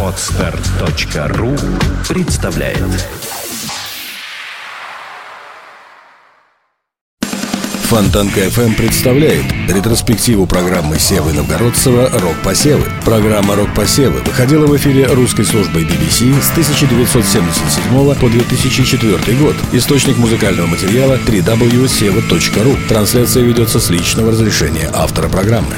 Отстар.ру представляет Фонтанка FM представляет ретроспективу программы Севы Новгородцева «Рок-посевы». Программа «Рок-посевы» выходила в эфире русской службой BBC с 1977 по 2004 год. Источник музыкального материала www.seva.ru. Трансляция ведется с личного разрешения автора программы.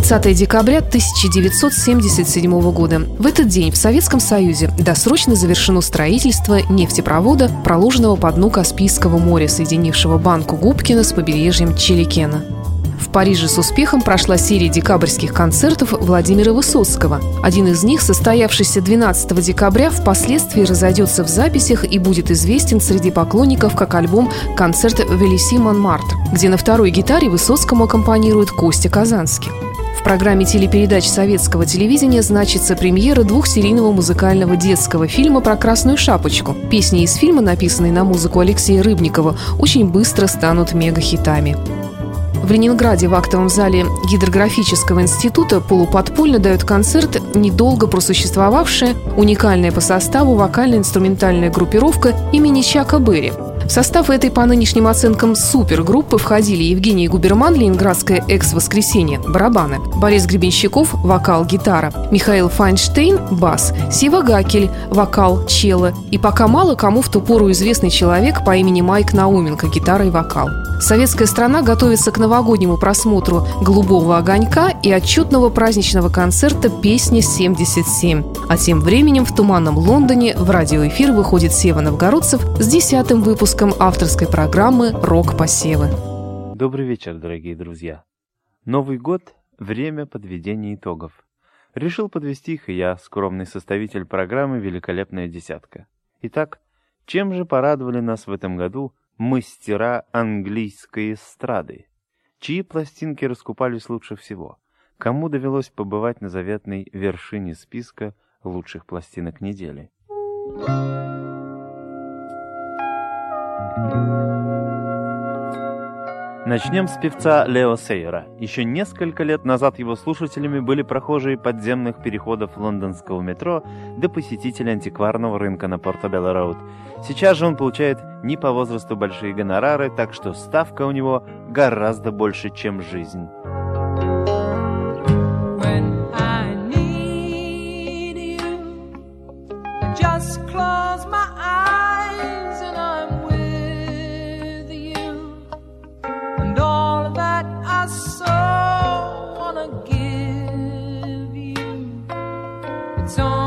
30 декабря 1977 года. В этот день в Советском Союзе досрочно завершено строительство нефтепровода, проложенного по дну Каспийского моря, соединившего банку Губкина с побережьем Челикена. В Париже с успехом прошла серия декабрьских концертов Владимира Высоцкого. Один из них, состоявшийся 12 декабря, впоследствии разойдется в записях и будет известен среди поклонников как альбом «Концерт Велиси Монмартр», где на второй гитаре Высоцкому аккомпанирует Костя Казанский. В программе телепередач советского телевидения значится премьера двухсерийного музыкального детского фильма про Красную Шапочку. Песни из фильма, написанные на музыку Алексея Рыбникова, очень быстро станут мегахитами. В Ленинграде в актовом зале Гидрографического института полуподпольно дают концерт недолго просуществовавшая, уникальная по составу вокально-инструментальная группировка имени Чака Берри. В состав этой по нынешним оценкам супергруппы входили Евгений Губерман, Ленинградское экс-воскресенье, барабаны, Борис Гребенщиков, вокал, гитара, Михаил Файнштейн, бас, Сива Гакель, вокал, чело и пока мало кому в ту пору известный человек по имени Майк Науменко, гитара и вокал. Советская страна готовится к новогоднему просмотру «Голубого огонька» и отчетного праздничного концерта «Песня 77». А тем временем в туманном Лондоне в радиоэфир выходит Сева Новгородцев с десятым выпуском выпуском авторской программы «Рок-посевы». Добрый вечер, дорогие друзья. Новый год – время подведения итогов. Решил подвести их и я, скромный составитель программы «Великолепная десятка». Итак, чем же порадовали нас в этом году мастера английской эстрады? Чьи пластинки раскупались лучше всего? Кому довелось побывать на заветной вершине списка лучших пластинок недели? Thank you. Начнем с певца Лео Сейера. Еще несколько лет назад его слушателями были прохожие подземных переходов лондонского метро до посетители антикварного рынка на Портобелло Роуд. Сейчас же он получает не по возрасту большие гонорары, так что ставка у него гораздо больше, чем жизнь. song.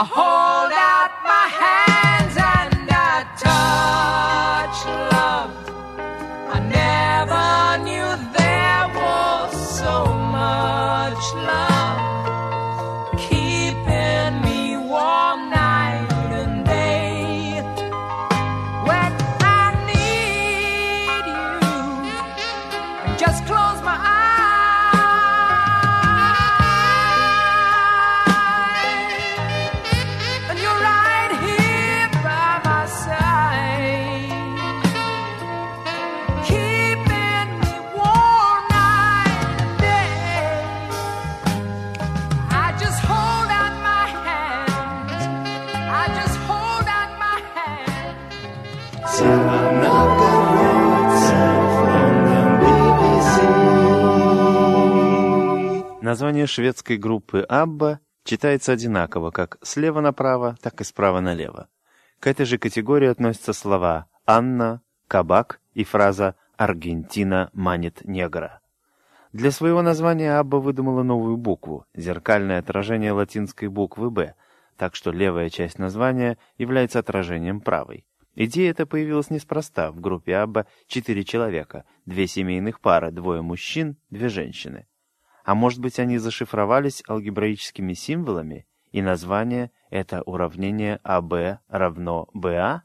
A Ahoy! Название шведской группы «Абба» читается одинаково как слева направо, так и справа налево. К этой же категории относятся слова «Анна», «Кабак» и фраза «Аргентина манит негра». Для своего названия Абба выдумала новую букву, зеркальное отражение латинской буквы «Б», так что левая часть названия является отражением правой. Идея эта появилась неспроста. В группе Абба четыре человека, две семейных пары, двое мужчин, две женщины. А может быть, они зашифровались алгебраическими символами, и название — это уравнение АБ равно БА?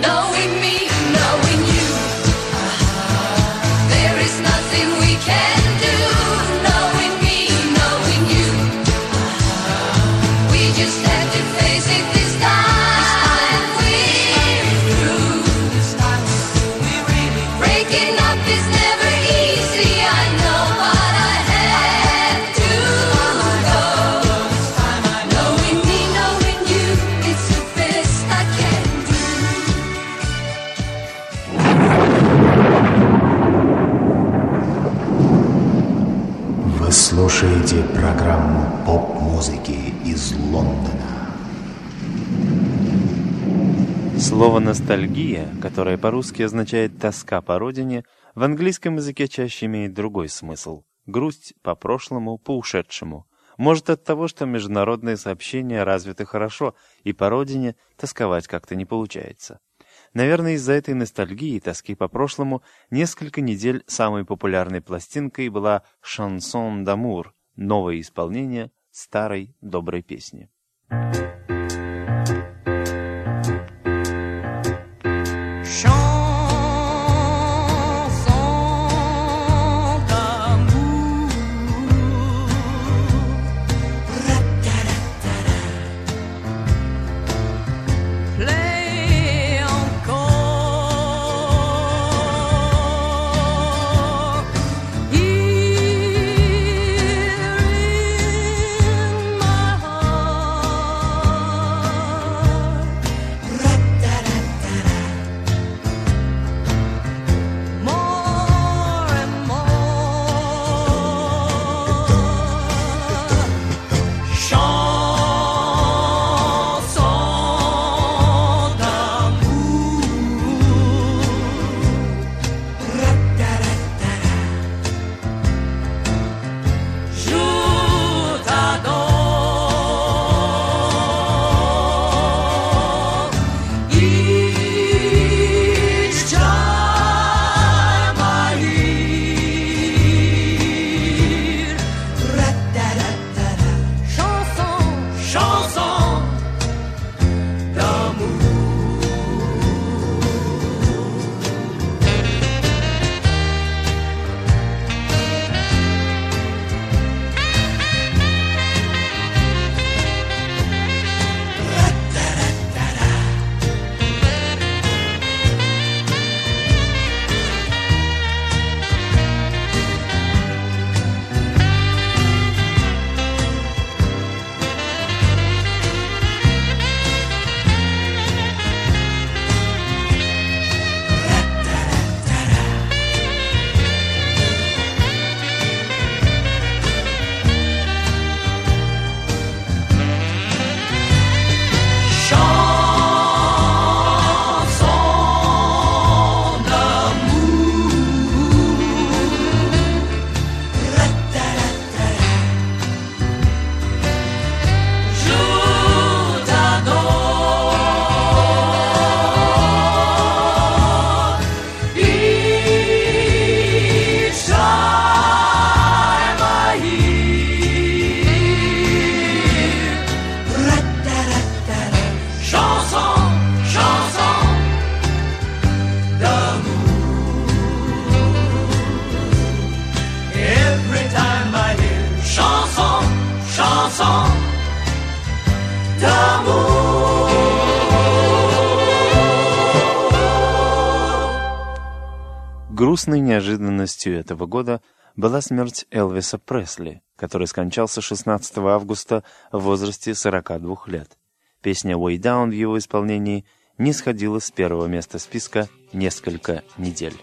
No, we Слово «ностальгия», которое по-русски означает «тоска по родине», в английском языке чаще имеет другой смысл – грусть по прошлому, по ушедшему. Может от того, что международные сообщения развиты хорошо, и по родине тосковать как-то не получается. Наверное, из-за этой ностальгии и тоски по прошлому несколько недель самой популярной пластинкой была «Шансон d'Amour» — новое исполнение старой доброй песни. Chanson d'amour Грустной неожиданностью этого года была смерть Элвиса Пресли, который скончался 16 августа в возрасте 42 лет. Песня «Way Down» в его исполнении не сходила с первого места списка несколько недель.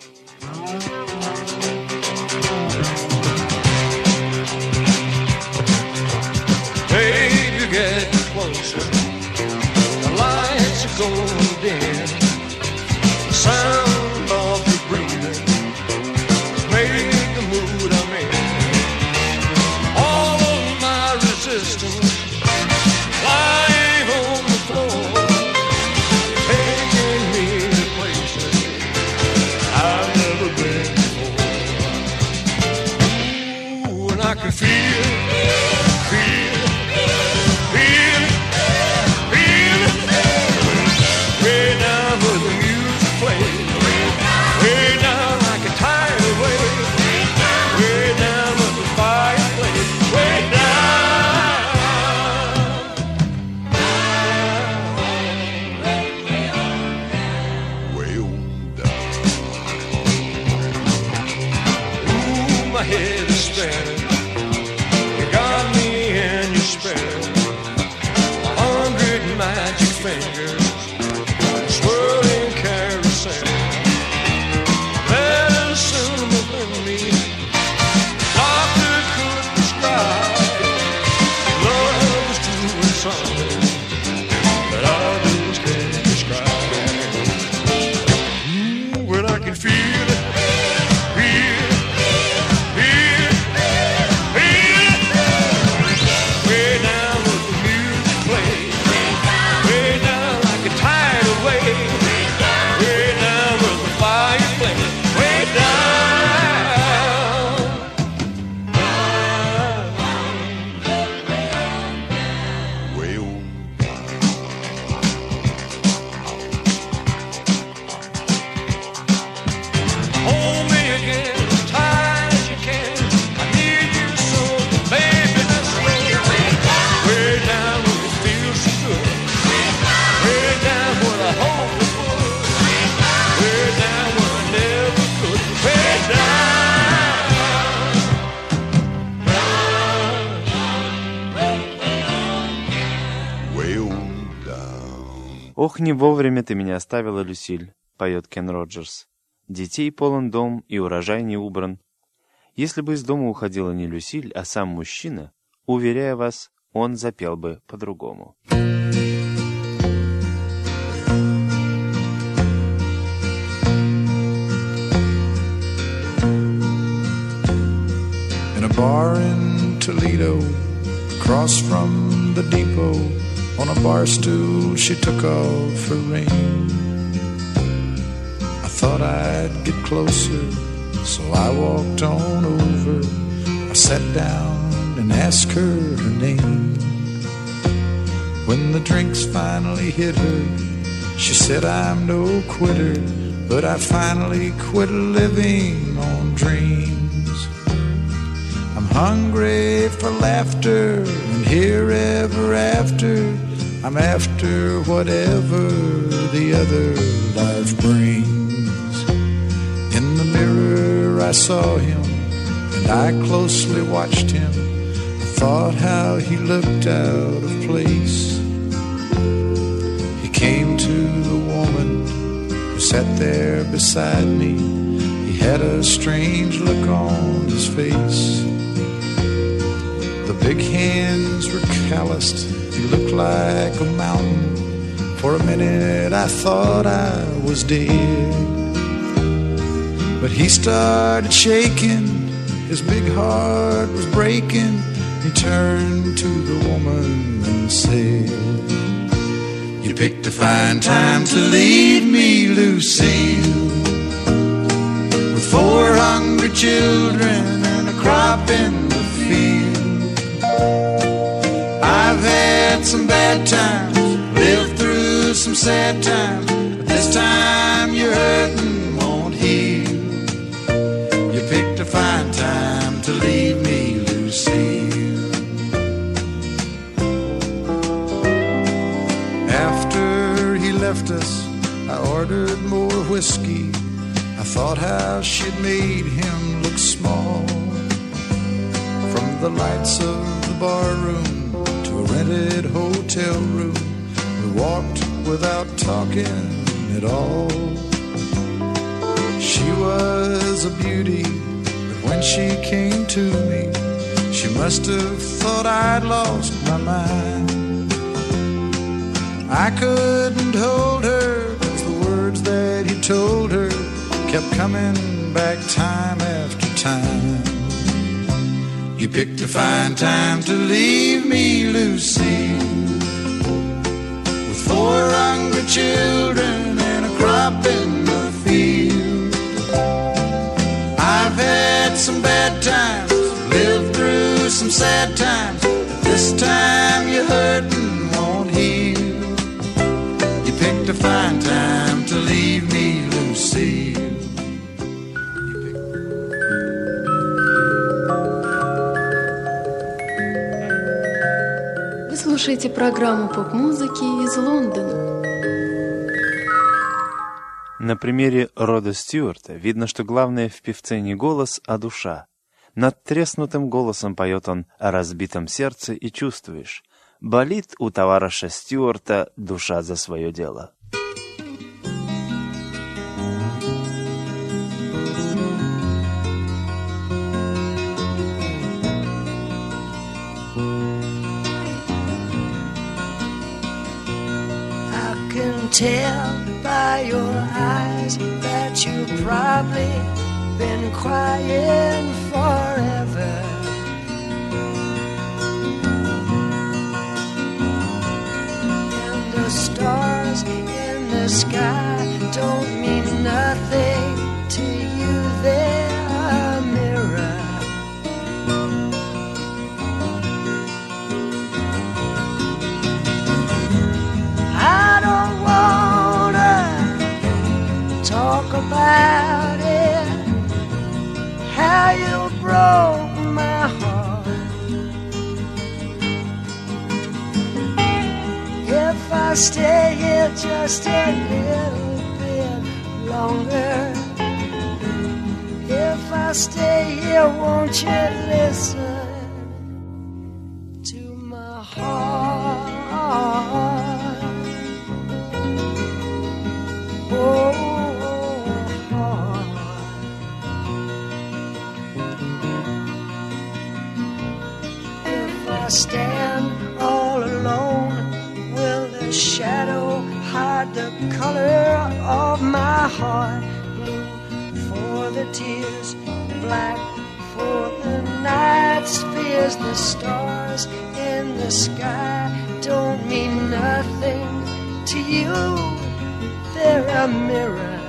My head is spinning. Не вовремя ты меня оставила, Люсиль», — поет Кен Роджерс. «Детей полон дом, и урожай не убран. Если бы из дома уходила не Люсиль, а сам мужчина, уверяю вас, он запел бы по-другому». bar in Toledo, across from the depot. On a bar stool, she took off her ring. I thought I'd get closer, so I walked on over. I sat down and asked her her name. When the drinks finally hit her, she said, I'm no quitter, but I finally quit living on dreams. I'm hungry for laughter and here ever after. I'm after whatever the other life brings. In the mirror, I saw him and I closely watched him. I thought how he looked out of place. He came to the woman who sat there beside me. He had a strange look on his face. The big hands were calloused. He looked like a mountain. For a minute, I thought I was dead. But he started shaking. His big heart was breaking. He turned to the woman and said, You picked a fine time to leave me, Lucille. With four hungry children and a crop in had some bad times, lived through some sad times, but this time you're hurting won't heal. You picked a fine time to leave me, Lucille. After he left us, I ordered more whiskey. I thought how she'd made him look small. From the lights of the barroom rented hotel room, we walked without talking at all. She was a beauty, but when she came to me, she must have thought I'd lost my mind. I couldn't hold her, cause the words that he told her kept coming back time after time. You picked a fine time to leave me, Lucy, with four hungry children and a crop in the field. I've had some bad times, lived through some sad times, слушаете программу поп-музыки из Лондона. На примере Рода Стюарта видно, что главное в певце не голос, а душа. Над треснутым голосом поет он о разбитом сердце и чувствуешь. Болит у товарища Стюарта душа за свое дело. Tell by your eyes that you've probably been crying forever. And the stars in the sky don't mean nothing to you, about it. How you broke my heart. If I stay here just a little bit longer, if I stay here, won't you listen black for the night's fears. The stars in the sky don't mean nothing to you. They're a mirror.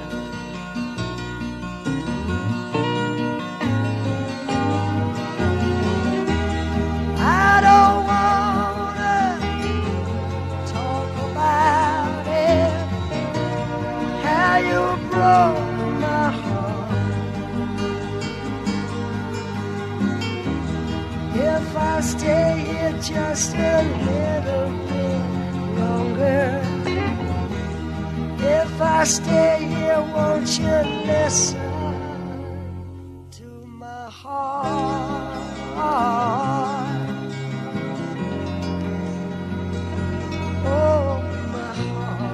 Just a little bit longer. If I stay here, won't you listen to my heart? Oh, my heart.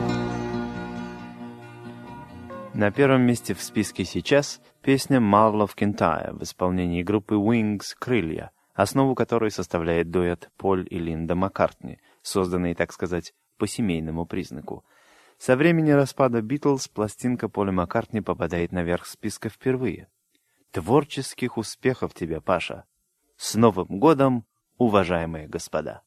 На первом месте в списке сейчас песня «Marvel of Kintyre» в исполнении группы Wings «Крылья», основу которой составляет дуэт Поль и Линда Маккартни, созданный, так сказать, по семейному признаку. Со времени распада Битлз пластинка Поля Маккартни попадает наверх списка впервые. Творческих успехов тебе, Паша! С Новым годом, уважаемые господа!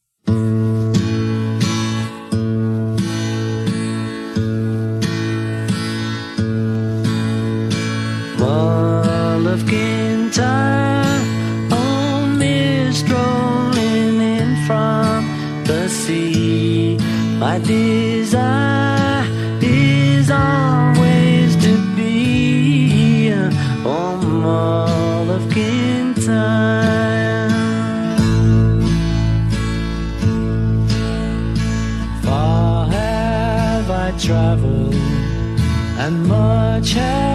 My desire is always to be on Wall of Kintyre. Far have I traveled, and much have